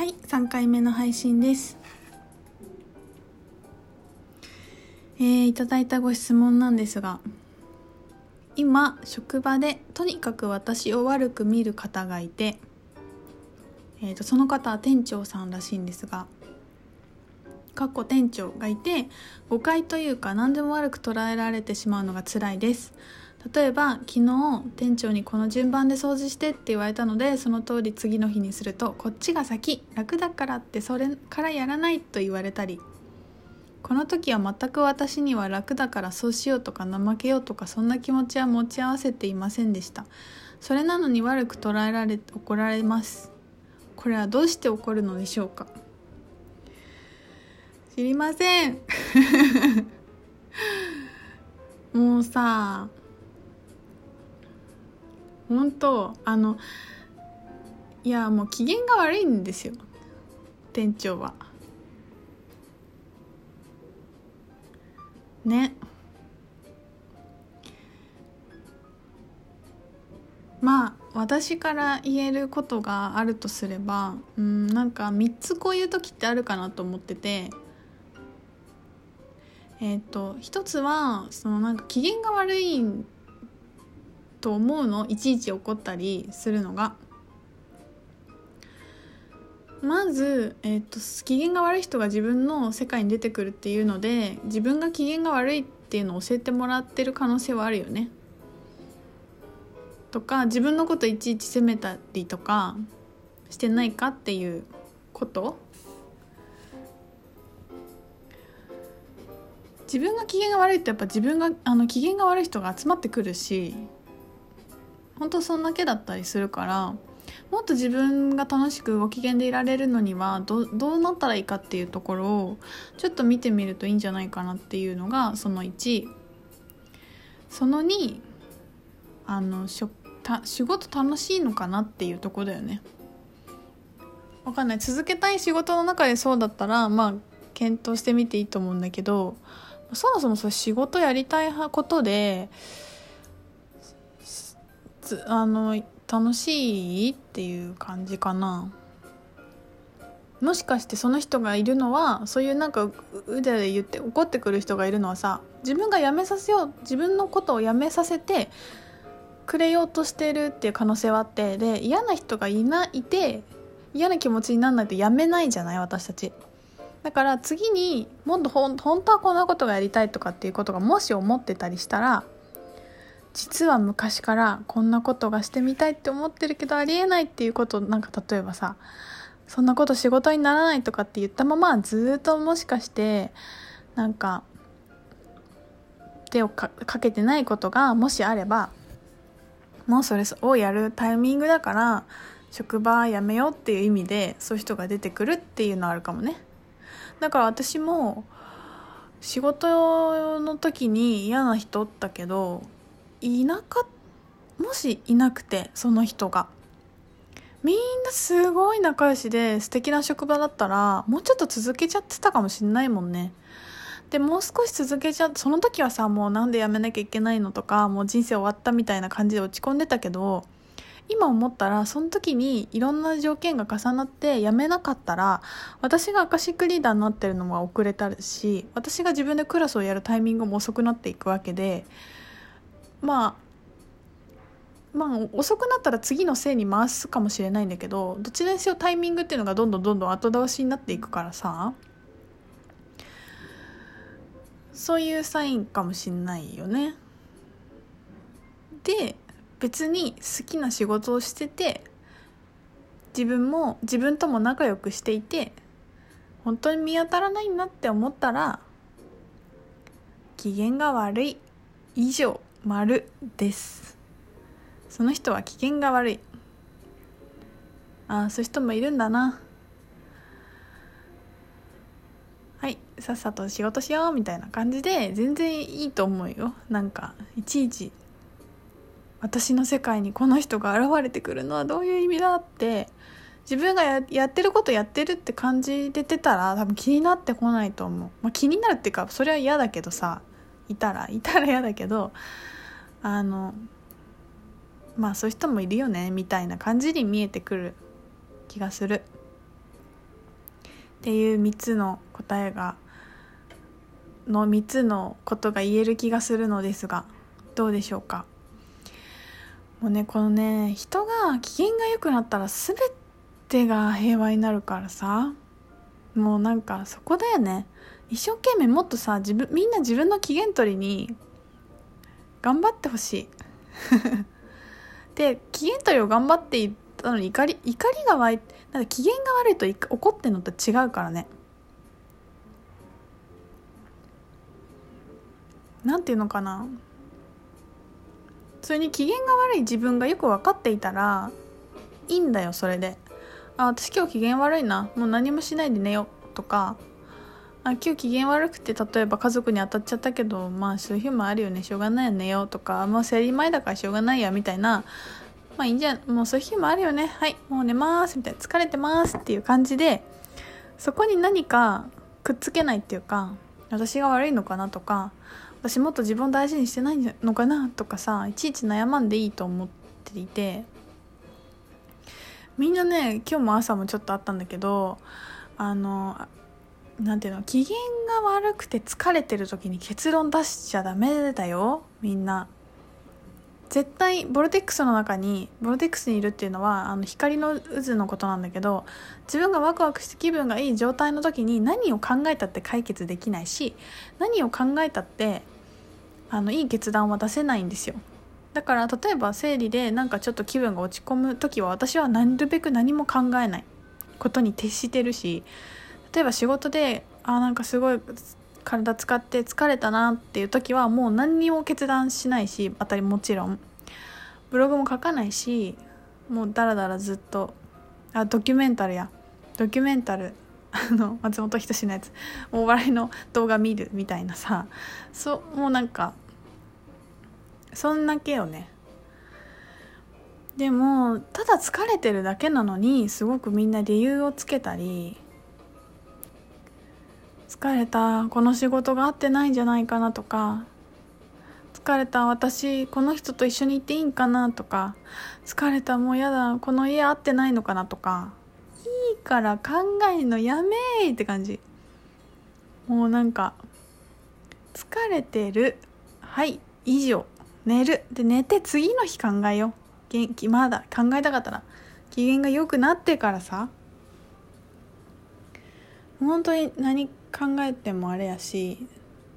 はい3回目の配信です。えー、いただいたご質問なんですが今職場でとにかく私を悪く見る方がいて、えーと、その方は店長さんらしいんですがかっこ店長がいて誤解というか何でも悪く捉えられてしまうのが辛いです。例えば昨日店長にこの順番で掃除してって言われたのでその通り次の日にするとこっちが先楽だからってそれからやらないと言われたり。この時は全く私には楽だからそうしようとか怠けようとかそんな気持ちは持ち合わせていませんでした。それなのに悪く捉えられ怒られます。これはどうして起こるのでしょうか。知りません。もうさ本当あのいやもう機嫌が悪いんですよ。店長は。ね。まあ私から言えることがあるとすればうんなんか3つこういう時ってあるかなと思ってて。えっ、ー、と一つはそのなんか機嫌が悪いんと思うのいちいち怒ったりするのがまず、えーと、機嫌が悪い人が自分の世界に出てくるっていうので自分が機嫌が悪いっていうのを教えてもらってる可能性はあるよね。とか自分のこといちいち責めたりとかしてないかっていうこと自分が機嫌が悪いとやっぱ自分があの機嫌が悪い人が集まってくるし本当そんだけだったりするからもっと自分が楽しくご機嫌でいられるのにはどどうなったらいいかっていうところをちょっと見てみるといいんじゃないかなっていうのがその1その2あのしょた仕事楽しいのかなっていうとこだよね。わかんない続けたい仕事の中でそうだったらまあ検討してみていいと思うんだけどそもそもそ仕事やりたいことでつあの楽しいっていう感じかな。もしかしてその人がいるのはそういうなんか腕で言って怒ってくる人がいるのはさ自分が辞めさせよう自分のことを辞めさせてくれようとしてるっていう可能性はあってで嫌な人がいないて嫌な気持ちにならないと辞めないじゃない私たち。だから次にもっと本当はこんなことがやりたいとかっていうことがもし思ってたりしたら実は昔からこんなことがしてみたいって思ってるけどありえないっていうことなんか例えばさそんなこと仕事にならないとかって言ったままずっともしかしてなんか手をかけてないことがもしあればもうそれをやるタイミングだから職場辞めようっていう意味でそういう人が出てくるっていうのはあるかもね。だから私も仕事の時に嫌な人おったけどいなかもしいなくてその人が。みんなすごい仲良しで素敵な職場だったらもうちょっと続けちゃってたかもしんないもんね。でもう少し続けちゃその時はさもうなんで辞めなきゃいけないのとかもう人生終わったみたいな感じで落ち込んでたけど今思ったらその時にいろんな条件が重なって辞めなかったら私がアカシックリーダーになってるのも遅れたし私が自分でクラスをやるタイミングも遅くなっていくわけでまあまあ遅くなったら次のせいに回すかもしれないんだけどどちらにせよタイミングっていうのがどんどんどんどん後倒しになっていくからさ。そういうサインかもしんないよね。で別に好きな仕事をしてて自分も自分とも仲良くしていて本当に見当たらないなって思ったら機嫌が悪い。以上。丸です。その人は機嫌が悪い。ああそういう人もいるんだな。はいさっさと仕事しようみたいな感じで全然いいと思うよ。なんかいちいち私の世界にこの人が現れてくるのはどういう意味だって。自分がややってることやってるって感じでてたら多分気になってこないと思う、まあ、気になるっていうかそれは嫌だけどさ。いたら いたら嫌だけどあのまあそういう人もいるよねみたいな感じに見えてくる気がする。っていう3つの答えがの3つのことが言える気がするのですがどうでしょうか。もうねこのね人が機嫌が良くなったら全てが平和になるからさ。もうなんかそこだよね。一生懸命もっとさ自分みんな自分の機嫌取りに頑張ってほしい。で機嫌取りを頑張っていったのに怒り怒りが湧いなんか機嫌が悪いと怒ってんのと違うからね。なんていうのかな。それに機嫌が悪い自分がよく分かっていたらいいんだよそれで。あ私今日機嫌悪いな。もう何もしないで寝よう。とかあ今日機嫌悪くて例えば家族に当たっちゃったけどまあそういう日もあるよねしょうがないよ寝よとかもう生理前だからしょうがないやみたいな。まあいいんじゃもうそういう日もあるよね。はいもう寝ますみたいな疲れてますっていう感じでそこに何かくっつけないっていうか私が悪いのかなとか私もっと自分を大事にしてないのかなとかさいちいち悩まんでいいと思っていて。みんなね今日も朝もちょっとあったんだけどあのなんていうの機嫌が悪くて疲れてる時に結論出しちゃダメだよ。みんな。絶対ボルテックスの中にボルテックスにいるっていうのはあの光の渦のことなんだけど自分がワクワクして気分がいい状態の時に何を考えたって解決できないし何を考えたってあのいい決断は出せないんですよ。だから例えば生理でなんかちょっと気分が落ち込む時は私はなるべく何も考えないことに徹してるし例えば仕事であなんかすごい体使って疲れたなっていう時はもう何にも決断しないし当たりもちろん。ブログも書かないしもうダラダラずっと。あドキュメンタルや。ドキュメンタル。あの松本人志のやつ。お笑いの動画見るみたいなさ。そうもうなんかそんだけよね。でもただ疲れてるだけなのにすごくみんな理由をつけたり疲れたこの仕事が合ってないんじゃないかなとか疲れた私この人と一緒に行っていいんかなとか疲れたもうやだこの家合ってないのかなとかいいから考えるのやめーって感じ。もうなんか疲れてるはい以上寝る。で寝て次の日考えよう。元気まだ考えたかったら機嫌が良くなってからさ本当に何考えてもあれやし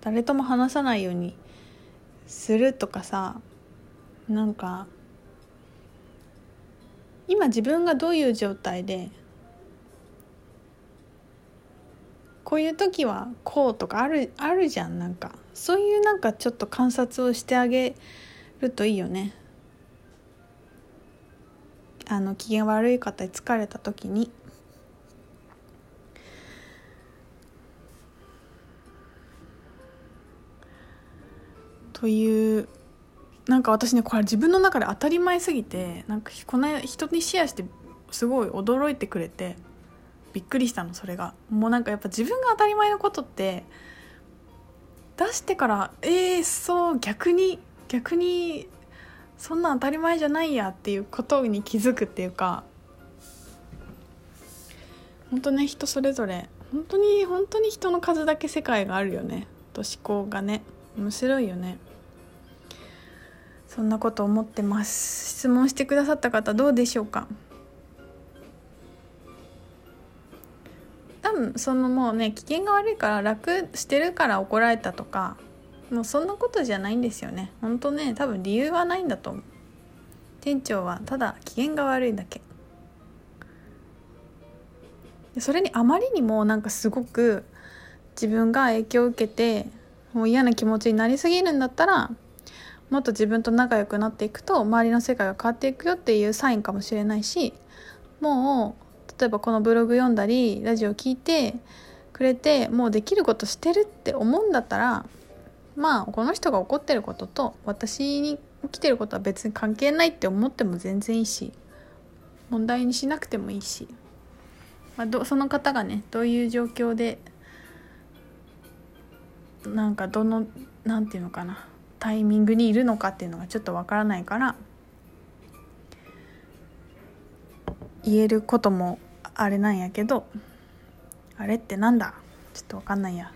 誰とも話さないようにするとかさなんか今自分がどういう状態でこういう時はこうとかあるあるじゃんなんか。そういうなんかちょっと観察をしてあげるといいよね。あの機嫌悪い方に疲れた時に。というなんか私ねこれ自分の中で当たり前すぎてなんかこの人にシェアしてすごい驚いてくれてびっくりしたのそれが。もうなんかやっぱ自分が当たり前のことって出してからえー、そう逆に逆にそんな当たり前じゃないやっていうことに気づくっていうか本当ね人それぞれ本当に本当に人の数だけ世界があるよね。と思考がね。面白いよね。そんなこと思ってます。質問してくださった方どうでしょうか？多分そのもうね機嫌が悪いから楽してるから怒られたとかもうそんなことじゃないんですよね。本当ね多分理由はないんだと思う。店長はただ機嫌が悪いだけ。それにあまりにもなんかすごく自分が影響を受けてもう嫌な気持ちになりすぎるんだったらもっと自分と仲良くなっていくと周りの世界が変わっていくよっていうサインかもしれないしもう例えばこのブログ読んだりラジオ聞いてくれてもうできることしてるって思うんだったらまあこの人が怒ってることと私に起きてることは別に関係ないって思っても全然いいし問題にしなくてもいいし、まあ、どその方がねどういう状況でなんかどの何て言うのかなタイミングにいるのかっていうのがちょっとわからないから言えることもあれなんやけどあれってなんだ？ちょっとわかんないや。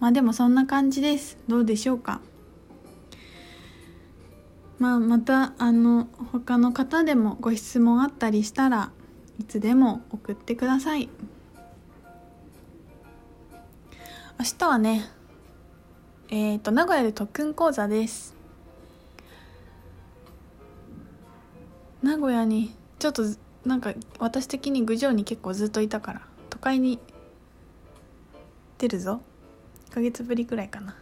まあでもそんな感じです。どうでしょうか？まあまたあの他の方でもご質問あったりしたらいつでも送ってください。明日はねえっ、ー、と名古屋で特訓講座です。名古屋にちょっとなんか私的に郡上に結構ずっといたから都会に出るぞ。1ヶ月ぶりくらいかな。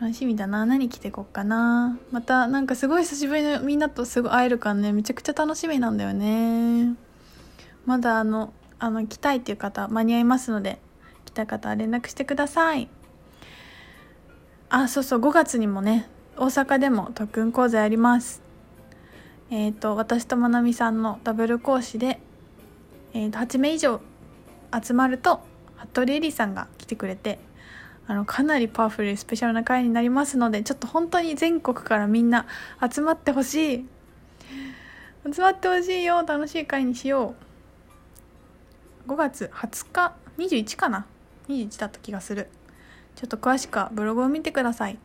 楽しみだな。何着てこっかな。またなんかすごい久しぶりのみんなとすごい会えるからね。めちゃくちゃ楽しみなんだよね。まだあのあの来たいっていう方間に合いますのでた方は連絡してください。あそうそう5月にもね大阪でも特訓講座やります。えっ、ー、と私とまなみさんのダブル講師で、えー、と8名以上集まると服部恵里さんが来てくれてあのかなりパワフルスペシャルな回になりますのでちょっと本当に全国からみんな集まってほしい。集まってほしいよ楽しい回にしよう。5月20日21かな？21だった気がするちょっと詳しくはブログを見てください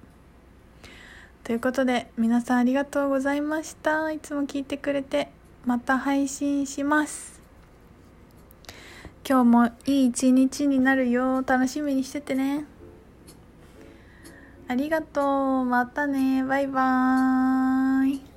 ということで皆さんありがとうございましたいつも聞いてくれてまた配信します今日もいい一日になるよ楽しみにしててねありがとう。またね。バイバーイ。